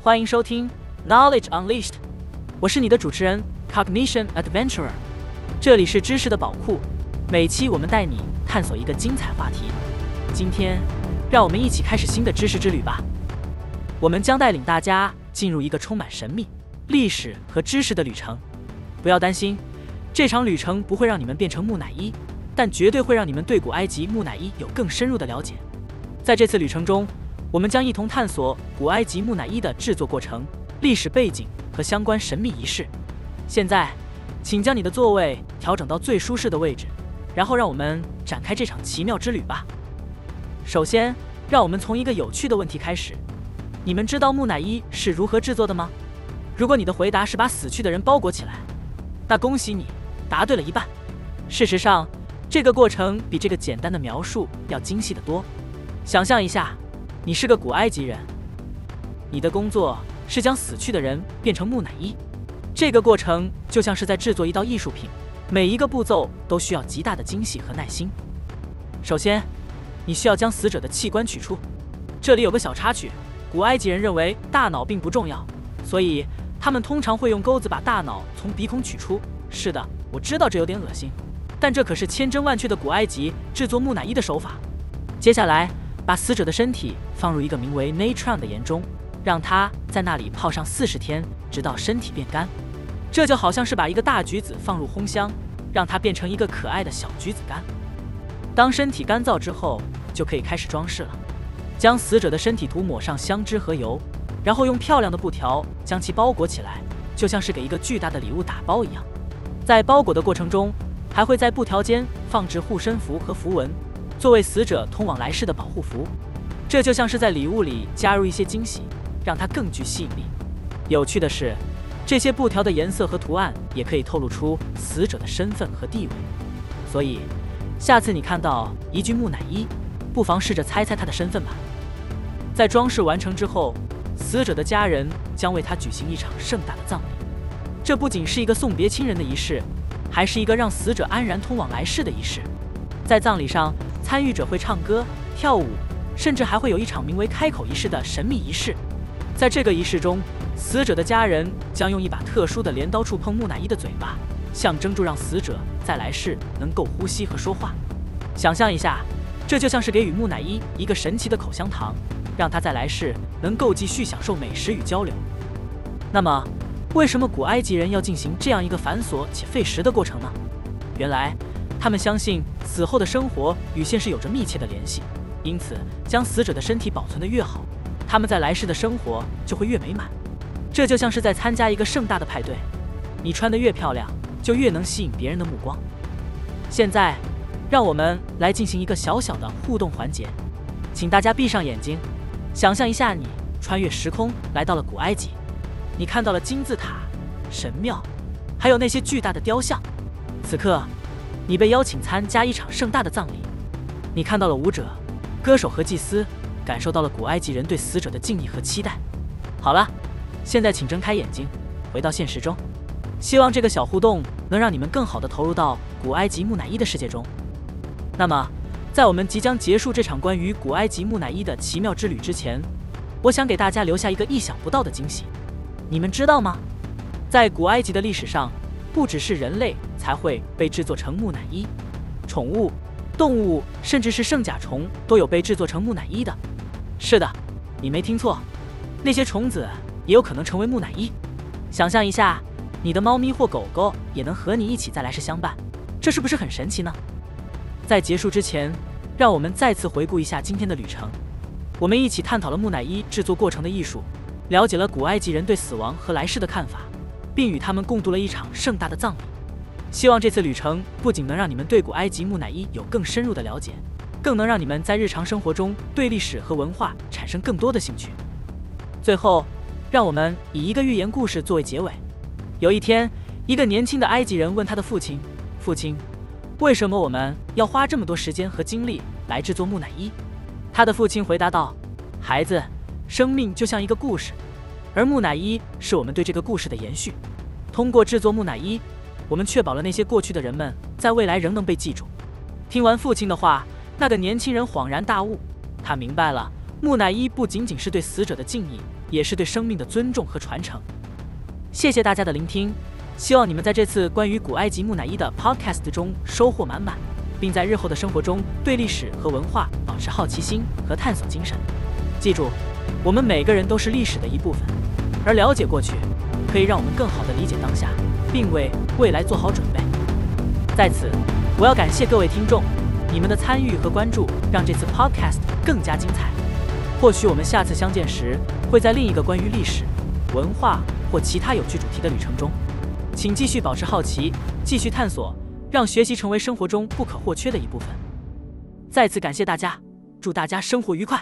欢迎收听 Knowledge Unleashed，我是你的主持人 Cognition Adventurer，这里是知识的宝库，每期我们带你探索一个精彩话题。今天，让我们一起开始新的知识之旅吧。我们将带领大家进入一个充满神秘、历史和知识的旅程。不要担心，这场旅程不会让你们变成木乃伊，但绝对会让你们对古埃及木乃伊有更深入的了解。在这次旅程中，我们将一同探索古埃及木乃伊的制作过程、历史背景和相关神秘仪式。现在，请将你的座位调整到最舒适的位置，然后让我们展开这场奇妙之旅吧。首先，让我们从一个有趣的问题开始：你们知道木乃伊是如何制作的吗？如果你的回答是把死去的人包裹起来，那恭喜你，答对了一半。事实上，这个过程比这个简单的描述要精细得多。想象一下。你是个古埃及人，你的工作是将死去的人变成木乃伊。这个过程就像是在制作一道艺术品，每一个步骤都需要极大的精细和耐心。首先，你需要将死者的器官取出。这里有个小插曲：古埃及人认为大脑并不重要，所以他们通常会用钩子把大脑从鼻孔取出。是的，我知道这有点恶心，但这可是千真万确的古埃及制作木乃伊的手法。接下来。把死者的身体放入一个名为 natron 的盐中，让它在那里泡上四十天，直到身体变干。这就好像是把一个大橘子放入烘箱，让它变成一个可爱的小橘子干。当身体干燥之后，就可以开始装饰了。将死者的身体涂抹上香脂和油，然后用漂亮的布条将其包裹起来，就像是给一个巨大的礼物打包一样。在包裹的过程中，还会在布条间放置护身符和符文。作为死者通往来世的保护符，这就像是在礼物里加入一些惊喜，让它更具吸引力。有趣的是，这些布条的颜色和图案也可以透露出死者的身份和地位。所以，下次你看到一具木乃伊，不妨试着猜猜他的身份吧。在装饰完成之后，死者的家人将为他举行一场盛大的葬礼。这不仅是一个送别亲人的仪式，还是一个让死者安然通往来世的仪式。在葬礼上。参与者会唱歌、跳舞，甚至还会有一场名为“开口仪式”的神秘仪式。在这个仪式中，死者的家人将用一把特殊的镰刀触碰木乃伊的嘴巴，象征住让死者在来世能够呼吸和说话。想象一下，这就像是给予木乃伊一个神奇的口香糖，让他在来世能够继续享受美食与交流。那么，为什么古埃及人要进行这样一个繁琐且费时的过程呢？原来。他们相信死后的生活与现实有着密切的联系，因此将死者的身体保存得越好，他们在来世的生活就会越美满。这就像是在参加一个盛大的派对，你穿得越漂亮，就越能吸引别人的目光。现在，让我们来进行一个小小的互动环节，请大家闭上眼睛，想象一下你穿越时空来到了古埃及，你看到了金字塔、神庙，还有那些巨大的雕像。此刻。你被邀请参加一场盛大的葬礼，你看到了舞者、歌手和祭司，感受到了古埃及人对死者的敬意和期待。好了，现在请睁开眼睛，回到现实中。希望这个小互动能让你们更好的投入到古埃及木乃伊的世界中。那么，在我们即将结束这场关于古埃及木乃伊的奇妙之旅之前，我想给大家留下一个意想不到的惊喜。你们知道吗？在古埃及的历史上，不只是人类。才会被制作成木乃伊，宠物、动物，甚至是圣甲虫都有被制作成木乃伊的。是的，你没听错，那些虫子也有可能成为木乃伊。想象一下，你的猫咪或狗狗也能和你一起在来世相伴，这是不是很神奇呢？在结束之前，让我们再次回顾一下今天的旅程。我们一起探讨了木乃伊制作过程的艺术，了解了古埃及人对死亡和来世的看法，并与他们共度了一场盛大的葬礼。希望这次旅程不仅能让你们对古埃及木乃伊有更深入的了解，更能让你们在日常生活中对历史和文化产生更多的兴趣。最后，让我们以一个寓言故事作为结尾。有一天，一个年轻的埃及人问他的父亲：“父亲，为什么我们要花这么多时间和精力来制作木乃伊？”他的父亲回答道：“孩子，生命就像一个故事，而木乃伊是我们对这个故事的延续。通过制作木乃伊，我们确保了那些过去的人们在未来仍能被记住。听完父亲的话，那个年轻人恍然大悟，他明白了，木乃伊不仅仅是对死者的敬意，也是对生命的尊重和传承。谢谢大家的聆听，希望你们在这次关于古埃及木乃伊的 podcast 中收获满满，并在日后的生活中对历史和文化保持好奇心和探索精神。记住，我们每个人都是历史的一部分，而了解过去，可以让我们更好地理解当下，并为未来做好准备。在此，我要感谢各位听众，你们的参与和关注让这次 podcast 更加精彩。或许我们下次相见时，会在另一个关于历史、文化或其他有趣主题的旅程中。请继续保持好奇，继续探索，让学习成为生活中不可或缺的一部分。再次感谢大家，祝大家生活愉快。